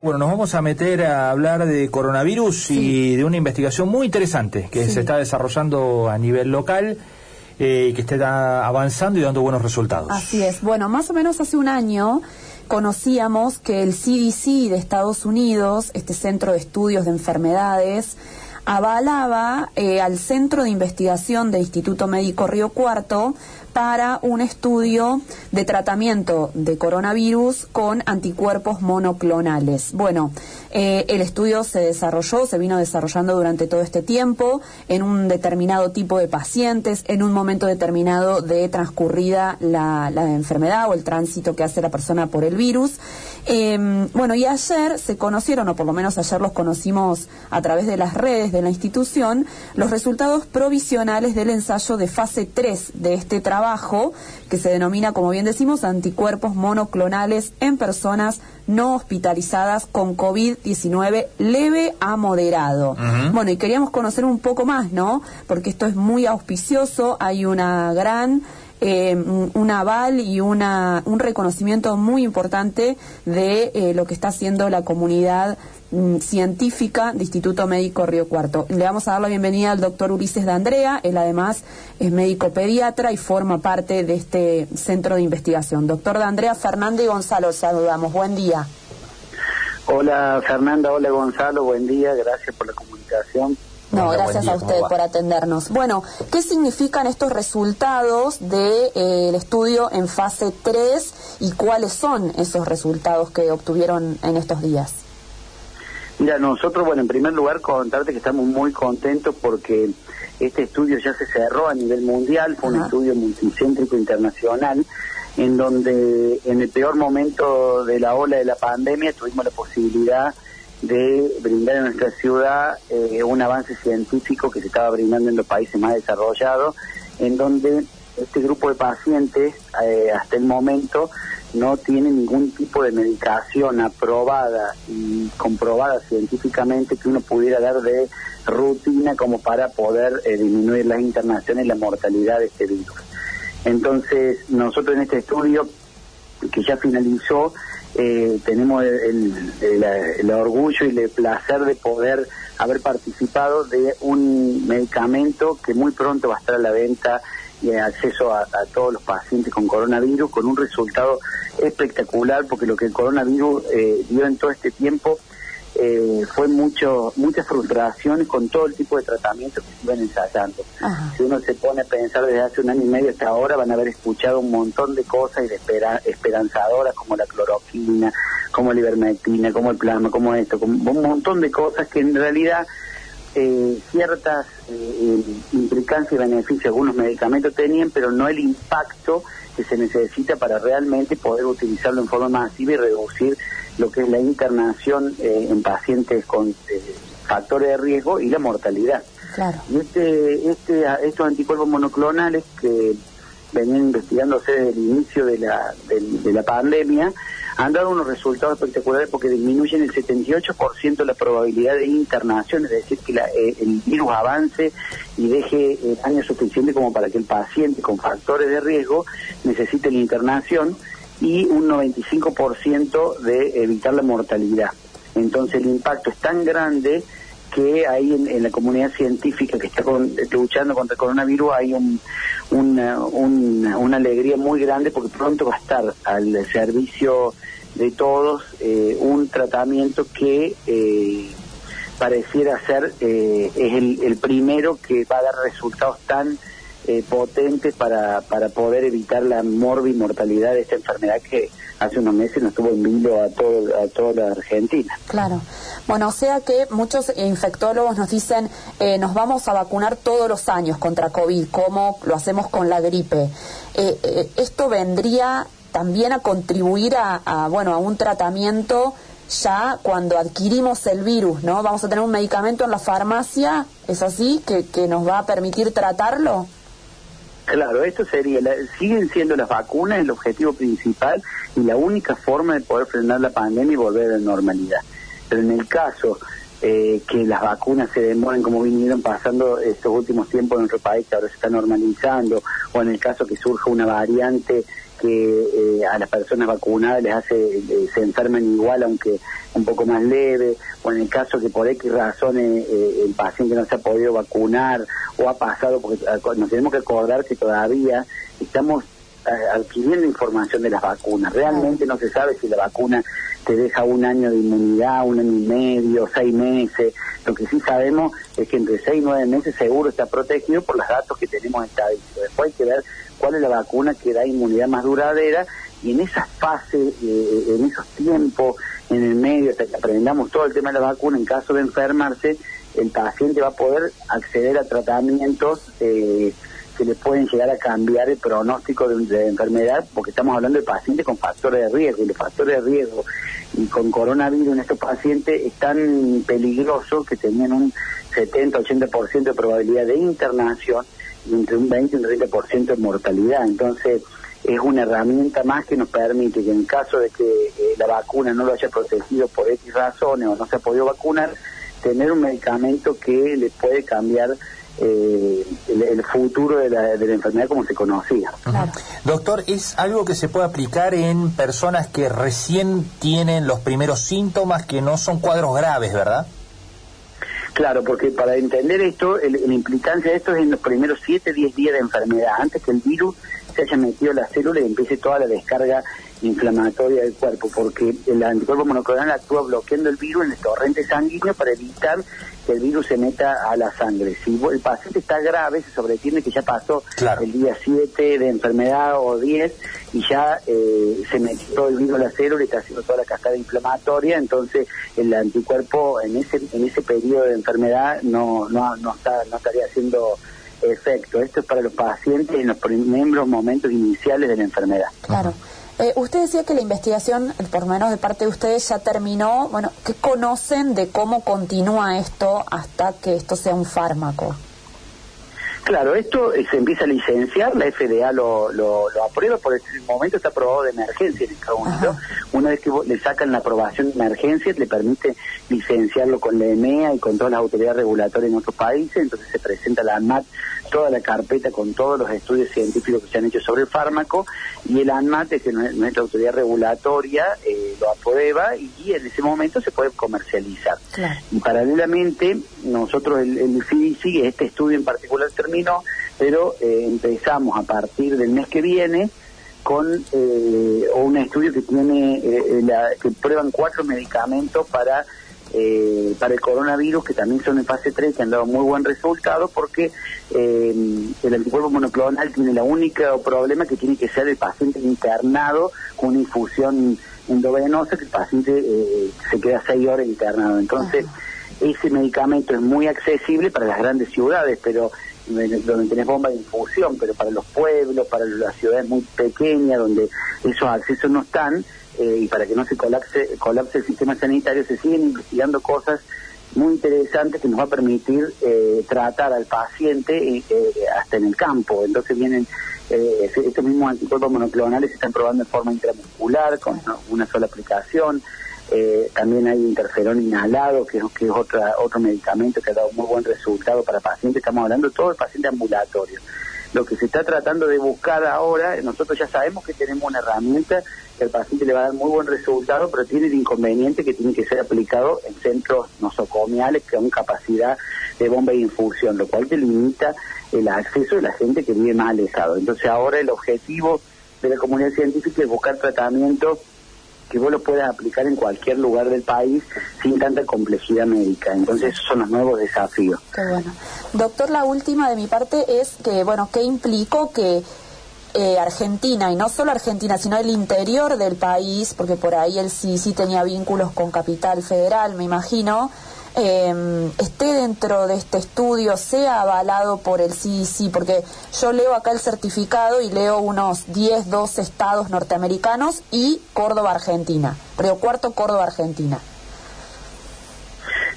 Bueno, nos vamos a meter a hablar de coronavirus y de una investigación muy interesante que se está desarrollando a nivel local eh, y que está avanzando y dando buenos resultados. Así es. Bueno, más o menos hace un año conocíamos que el CDC de Estados Unidos, este Centro de Estudios de Enfermedades, avalaba eh, al Centro de Investigación del Instituto Médico Río Cuarto para un estudio de tratamiento de coronavirus con anticuerpos monoclonales. Bueno, eh, el estudio se desarrolló, se vino desarrollando durante todo este tiempo en un determinado tipo de pacientes, en un momento determinado de transcurrida la, enfermedad o el tránsito que hace la persona por el virus. Em, bueno, y ayer se conocieron, o por lo menos ayer los conocimos a través de las redes de la institución, los resultados provisionales del ensayo de fase 3 de este trabajo que se denomina, como bien decimos, anticuerpos monoclonales en personas no hospitalizadas con COVID-19 leve a moderado. Bueno, y queríamos conocer un poco más, ¿no? Porque esto es muy auspicioso, hay una gran eh, un aval y una, un reconocimiento muy importante de eh, lo que está haciendo la comunidad científica de Instituto Médico Río Cuarto. Le vamos a dar la bienvenida al doctor Ulises de Andrea, él además es médico pediatra y forma parte de este centro de investigación. Doctor de Andrea, Fernando y Gonzalo, saludamos. Buen día. Hola Fernanda, hola Gonzalo, buen día, gracias por la comunicación. No, gracias a usted por atendernos. Bueno, ¿qué significan estos resultados del de, eh, estudio en fase 3 y cuáles son esos resultados que obtuvieron en estos días? Mira, nosotros, bueno, en primer lugar contarte que estamos muy contentos porque este estudio ya se cerró a nivel mundial, fue un estudio multicéntrico internacional en donde en el peor momento de la ola de la pandemia tuvimos la posibilidad de brindar en nuestra ciudad eh, un avance científico que se estaba brindando en los países más desarrollados, en donde este grupo de pacientes eh, hasta el momento no tiene ningún tipo de medicación aprobada y comprobada científicamente que uno pudiera dar de rutina como para poder eh, disminuir las internaciones y la mortalidad de este virus. Entonces, nosotros en este estudio, que ya finalizó, eh, tenemos el, orgullo y el placer de poder haber participado de un medicamento que muy pronto va a estar a la venta y acceso a, todos los pacientes con coronavirus con un resultado espectacular porque lo que el coronavirus eh, dio en todo este tiempo eh, fue mucho muchas frustraciones con todo el tipo de tratamientos que se iban ensayando. Si uno se pone a pensar desde hace un año y medio hasta ahora, van a haber escuchado un montón de cosas y de esperanzadoras como la cloroquina, como la ivermectina, como el plasma, como esto, como un montón de cosas que en realidad eh, ciertas eh, implicancias y beneficios algunos medicamentos tenían, pero no el impacto que se necesita para realmente poder utilizarlo en forma masiva y reducir lo que es la internación eh, en pacientes con eh, factores de riesgo y la mortalidad. Claro. Y este, este, estos anticuerpos monoclonales que venían investigándose desde el inicio de la, de, la pandemia han dado unos resultados espectaculares porque disminuyen el 78% la probabilidad de internación, es decir, que eh, el virus avance y deje daño suficiente como para que el paciente con factores de riesgo necesite la internación y un 95% de evitar la mortalidad. Entonces el impacto es tan grande que ahí en, la comunidad científica que está luchando contra el coronavirus hay un, una, alegría muy grande porque pronto va a estar al servicio de todos eh, un tratamiento que eh, pareciera ser eh, es el, el primero que va a dar resultados tan eh, potentes para, para poder evitar la mortalidad de esta enfermedad que hace unos meses nos tuvo en vilo a, todo, a toda la Argentina. Claro. Bueno, o sea que muchos infectólogos nos dicen, eh, nos vamos a vacunar todos los años contra COVID, como lo hacemos con la gripe. Eh, ¿Esto vendría también a contribuir a, bueno, a un tratamiento ya cuando adquirimos el virus, ¿no? Vamos a tener un medicamento en la farmacia, ¿es así? ¿Que, que nos va a permitir tratarlo? Claro, esto sería, siguen siendo las vacunas el objetivo principal y la única forma de poder frenar la pandemia y volver a la normalidad. Pero en el caso eh, que las vacunas se demoren como vinieron pasando estos últimos tiempos en nuestro país, que ahora se está normalizando, o en el caso que surja una variante que a las personas vacunadas les hace, se enfermen igual aunque un poco más leve, o en el caso que por X razones el paciente no se ha podido vacunar o ha pasado, porque nos tenemos que acordar que todavía estamos adquiriendo información de las vacunas. Realmente no se sabe si la vacuna te deja un año de inmunidad, un año y medio, seis meses. Lo que sí sabemos es que entre seis y nueve meses seguro está protegido por los datos que tenemos estadísticos. Después hay que ver cuál es la vacuna que da inmunidad más duradera y en esas fases, eh, en esos tiempos, en el medio, hasta que aprendamos todo el tema de la vacuna, en caso de enfermarse, el paciente va a poder acceder a tratamientos eh, que le pueden llegar a cambiar el pronóstico de, enfermedad, porque estamos hablando de pacientes con factores de riesgo, y los factores de riesgo y con coronavirus en estos pacientes es tan peligroso que tenían un 70-80% de probabilidad de internación y entre un 20 y un 30% de mortalidad. Entonces, es una herramienta más que nos permite que en caso de que eh, la vacuna no lo haya protegido por X razones o no se ha podido vacunar, tener un medicamento que le puede cambiar eh, el, futuro de la, de la, enfermedad como se conocía. Doctor, ¿es algo que se puede aplicar en personas que recién tienen los primeros síntomas, que no son cuadros graves, verdad? Claro, porque para entender esto, la implicancia de esto es en los primeros 7, 10 días de enfermedad, antes que el virus se haya metido en la célula y empiece toda la descarga inflamatoria del cuerpo, porque el anticuerpo monoclonal actúa bloqueando el virus en el torrente sanguíneo para evitar que el virus se meta a la sangre. Si el paciente está grave, se sobreentiende que ya pasó el día 7 de enfermedad o 10 y ya eh, se metió el virus a la célula y está haciendo toda la cascada inflamatoria, entonces el anticuerpo en ese en ese periodo de enfermedad no no no está no estaría haciendo efecto. Esto es para los pacientes en los primeros momentos iniciales de la enfermedad. Claro. Eh, usted decía que la investigación, por lo menos de parte de ustedes, ya terminó. Bueno, ¿qué conocen de cómo continúa esto hasta que esto sea un fármaco? Claro, esto eh, se empieza a licenciar, la FDA lo, lo, aprueba, por el momento está aprobado de emergencia en Estados Unidos. Una vez que le sacan la aprobación de emergencia, le permite licenciarlo con la EMEA y con todas las autoridades regulatorias en otros países, entonces se presenta la ANMAT toda la carpeta con todos los estudios científicos que se han hecho sobre el fármaco y el ANMAT, que nuestra autoridad regulatoria, eh, lo aprueba y, en ese momento se puede comercializar. Y paralelamente, nosotros, el, el CDC, este estudio en particular terminó, pero eh, empezamos a partir del mes que viene con eh, un estudio que tiene la, que prueban cuatro medicamentos para eh, para el coronavirus, que también son en fase 3, que han dado muy buen resultado, porque eh, el anticuerpo monoclonal tiene la única problema que tiene que ser el paciente internado con una infusión endovenosa, que el paciente eh, se queda seis horas internado. Entonces, ese medicamento es muy accesible para las grandes ciudades, pero donde tenés bomba de infusión, pero para los pueblos, para las ciudades muy pequeñas, donde esos accesos no están, eh, y para que no se colapse, colapse el sistema sanitario, se siguen investigando cosas muy interesantes que nos va a permitir eh, tratar al paciente eh, hasta en el campo. Entonces vienen estos mismos anticuerpos monoclonales se están probando en forma intramuscular con una sola aplicación. También hay interferón inhalado, que, que es otra, otro medicamento que ha dado muy buen resultado para pacientes. Estamos hablando de todo el paciente ambulatorio. Lo que se está tratando de buscar ahora, nosotros ya sabemos que tenemos una herramienta que al paciente le va a dar muy buen resultado, pero tiene el inconveniente que tiene que ser aplicado en centros nosocomiales que capacidad de bomba de infusión, lo cual te limita el acceso de la gente que vive más alejado. Entonces ahora el objetivo de la comunidad científica es buscar tratamientos que vos lo puedas aplicar en cualquier lugar del país sin tanta complejidad médica. Entonces esos son los nuevos desafíos. Qué bueno. Doctor, la última de mi parte es que, bueno, ¿qué implicó que eh, Argentina, y no solo Argentina, sino el interior del país, porque por ahí él sí, sí tenía vínculos con Capital Federal, me imagino, eh, esté dentro de este estudio, sea avalado por el CDC, porque yo leo acá el certificado y leo unos 10, 12 estados norteamericanos y Córdoba, Argentina, pero cuarto Córdoba, Argentina.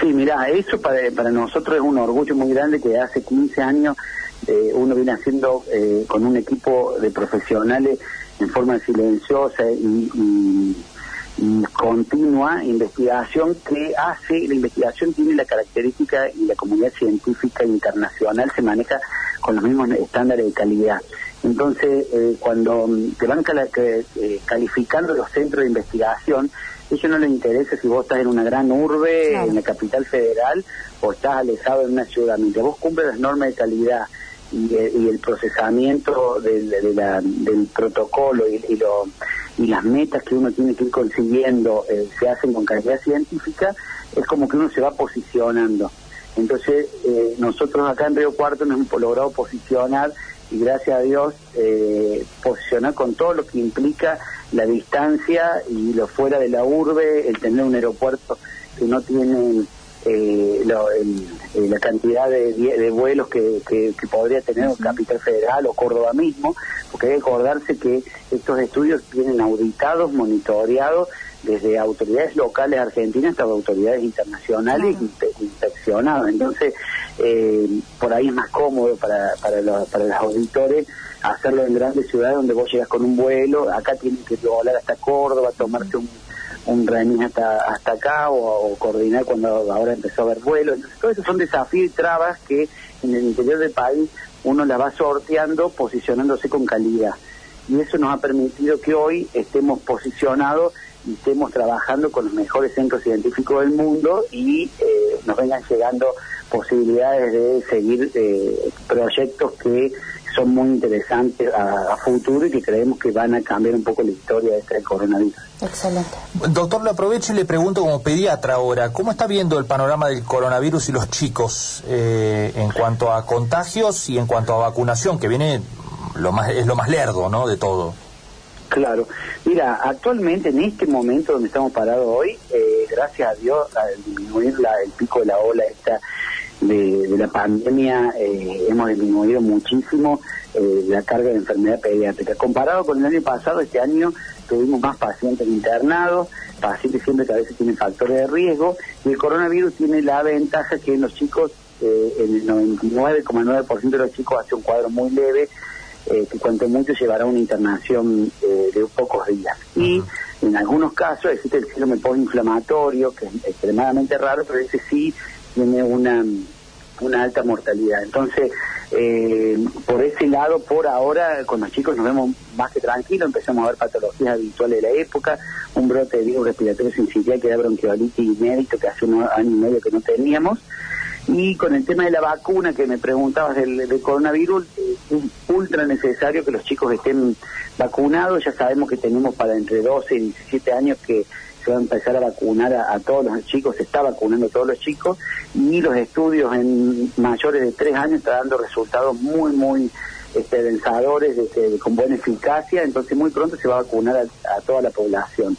Sí, mira, eso para, para nosotros es un orgullo muy grande que hace 15 años eh, uno viene haciendo eh, con un equipo de profesionales en forma silenciosa y continua investigación que hace, la investigación tiene la característica y la comunidad científica internacional se maneja con los mismos estándares de calidad. Entonces, eh, cuando te van eh, calificando los centros de investigación, a ellos no les interesa si vos estás en una gran urbe, en la capital federal, o estás alejado en una ciudad. Mientras vos cumples las normas de calidad y, el procesamiento del, protocolo y, y, las metas que uno tiene que ir consiguiendo eh, se hacen con calidad científica, es como que uno se va posicionando. Entonces, eh, nosotros acá en Río Cuarto nos hemos logrado posicionar y gracias a Dios eh, posicionar con todo lo que implica la distancia y lo fuera de la urbe, el tener un aeropuerto que no tiene eh, eh, la cantidad de, vuelos que, que, podría tener Capital Federal o Córdoba mismo, porque hay que acordarse que estos estudios vienen auditados, monitoreados desde autoridades locales argentinas hasta autoridades internacionales inspeccionados. Entonces, eh, por ahí es más cómodo para, para, los, para los auditores hacerlo en grandes ciudades donde vos llegas con un vuelo, acá tienen que volar hasta Córdoba, tomarse un un remis hasta, hasta acá o, coordinar cuando ahora empezó a haber vuelos. Entonces, todo eso son desafíos y trabas que en el interior del país uno las va sorteando posicionándose con calidad. Y eso nos ha permitido que hoy estemos posicionados y estemos trabajando con los mejores centros científicos del mundo y eh, nos vengan llegando posibilidades de seguir eh, proyectos que son muy interesantes a, futuro y que creemos que van a cambiar un poco la historia de este coronavirus. Excelente. Doctor, le aprovecho y le pregunto como pediatra ahora, ¿cómo está viendo el panorama del coronavirus y los chicos eh, en cuanto a contagios y en cuanto a vacunación, que viene lo más es lo más lerdo, ¿no? De todo. Claro. Mira, actualmente en este momento donde estamos parados hoy, eh, gracias a Dios, al disminuir la, el pico de la ola esta de, la pandemia eh, hemos disminuido muchísimo eh, la carga de enfermedad pediátrica. Comparado con el año pasado, este año tuvimos más pacientes internados, pacientes siempre que a veces tienen factores de riesgo, y el coronavirus tiene la ventaja que en los chicos, eh, en el 99,9% de los chicos hace un cuadro muy leve, que cuanto mucho llevará una internación de pocos días. Y en algunos casos existe el síndrome postinflamatorio, que es extremadamente raro, pero ese sí tiene una, una alta mortalidad. Entonces, eh, por ese lado, por ahora, con los chicos nos vemos más que tranquilos, empezamos a ver patologías habituales de la época, un brote de virus respiratorio sincitial que era bronquiolitis inédito que hace un año y medio que no teníamos. Y con el tema de la vacuna que me preguntabas del, del coronavirus, es ultra necesario que los chicos estén vacunados. Ya sabemos que tenemos para entre 12 y 17 años que se va a empezar a vacunar a, todos los chicos, se está vacunando a todos los chicos y los estudios en mayores de tres años están dando resultados muy, muy esperanzadores, de, con buena eficacia, entonces muy pronto se va a vacunar a, toda la población.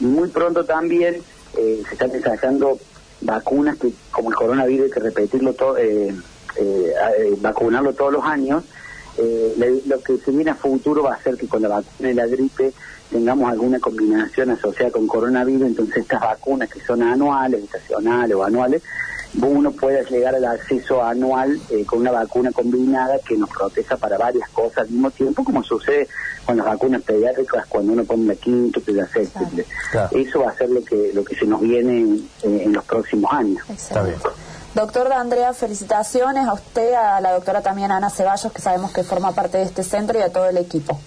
Y muy pronto también eh, se están desarrollando vacunas que, como el coronavirus, hay que repetirlo todo, eh, eh, vacunarlo todos los años. lo que se viene a futuro va a ser que con la vacuna de la gripe tengamos alguna combinación asociada con coronavirus, entonces estas vacunas que son anuales, estacionales o anuales, uno pueda llegar al acceso anual eh, con una vacuna combinada que nos proteja para varias cosas al mismo tiempo, como sucede con las vacunas pediátricas cuando uno pone la quinta la sexta. Eso va a ser lo que lo que se nos viene en, los próximos años. Está bien. Doctor Andrea, felicitaciones a usted, a la doctora también Ana Ceballos, que sabemos que forma parte de este centro, y a todo el equipo.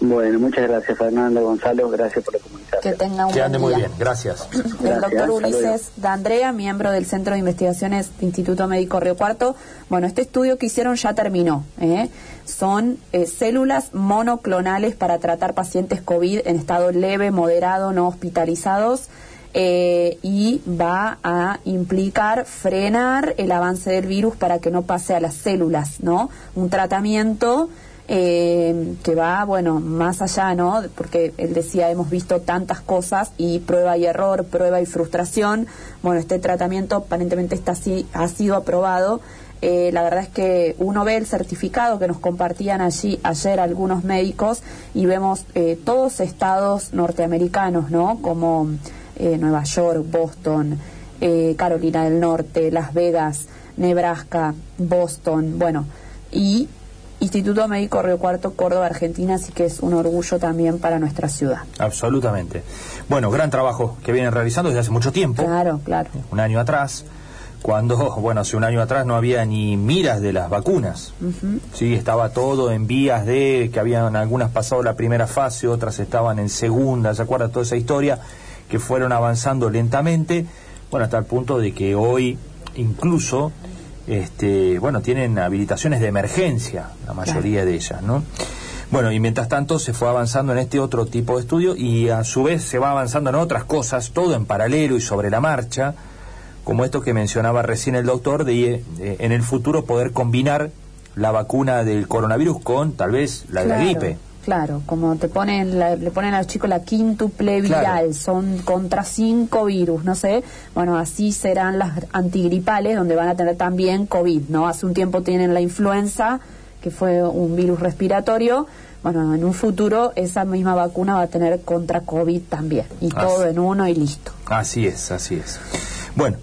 Bueno, muchas gracias Fernando Gonzalo, gracias por la comunicación. Que tenga un que ande muy bien, gracias. El doctor Ulises D'Andrea, miembro del Centro de Investigaciones de Instituto Médico Río Cuarto. Bueno, este estudio que hicieron ya terminó. ¿eh? Son eh, células monoclonales para tratar pacientes COVID en estado leve, moderado, no hospitalizados. Eh, y va a implicar frenar el avance del virus para que no pase a las células, ¿no? Un tratamiento eh, que va, bueno, más allá, ¿no? Porque él decía, hemos visto tantas cosas y prueba y error, prueba y frustración. Bueno, este tratamiento aparentemente está así, ha sido aprobado. Eh, la verdad es que uno ve el certificado que nos compartían allí ayer algunos médicos y vemos eh, todos estados norteamericanos, ¿no? Como eh, Nueva York, Boston, Carolina del Norte, Las Vegas, Nebraska, Boston, bueno, y Instituto Médico Río Cuarto, Córdoba, Argentina, así que es un orgullo también para nuestra ciudad. Absolutamente. Bueno, gran trabajo que vienen realizando desde hace mucho tiempo. Claro, claro. Un año atrás cuando, bueno, hace un año atrás no había ni miras de las vacunas. Sí, estaba todo en vías de que habían algunas pasado la primera fase, otras estaban en segunda, ¿se acuerda toda esa historia? Que fueron avanzando lentamente, bueno, hasta el punto de que hoy incluso este, bueno, tienen habilitaciones de emergencia, la mayoría de ellas, ¿no? Bueno, y mientras tanto se fue avanzando en este otro tipo de estudio y a su vez se va avanzando en otras cosas, todo en paralelo y sobre la marcha, como esto que mencionaba recién el doctor, de eh, en el futuro poder combinar la vacuna del coronavirus con tal vez la de la gripe. Claro, como te ponen, le ponen a los chicos la quíntuple viral, son contra cinco virus, no sé. Bueno, así serán las antigripales, donde van a tener también COVID, ¿no? Hace un tiempo tienen la influenza, que fue un virus respiratorio. Bueno, en un futuro esa misma vacuna va a tener contra COVID también. Y todo en uno y listo. Así es, así es. Bueno,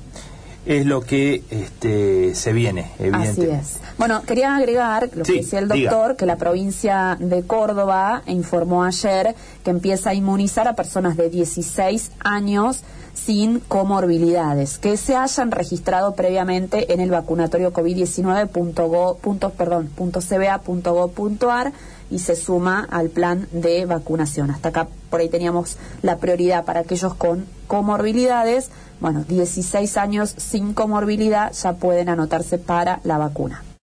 es lo que este, se viene, evidentemente. Así es. Bueno, quería agregar lo que decía el doctor, que la provincia de Córdoba informó ayer que empieza a inmunizar a personas de 16 años sin comorbilidades que se hayan registrado previamente en el vacunatorio covid19.cba.gov.ar y se suma al plan de vacunación. Hasta acá por ahí teníamos la prioridad para aquellos con comorbilidades. Bueno, 16 años sin comorbilidad ya pueden anotarse para la vacuna.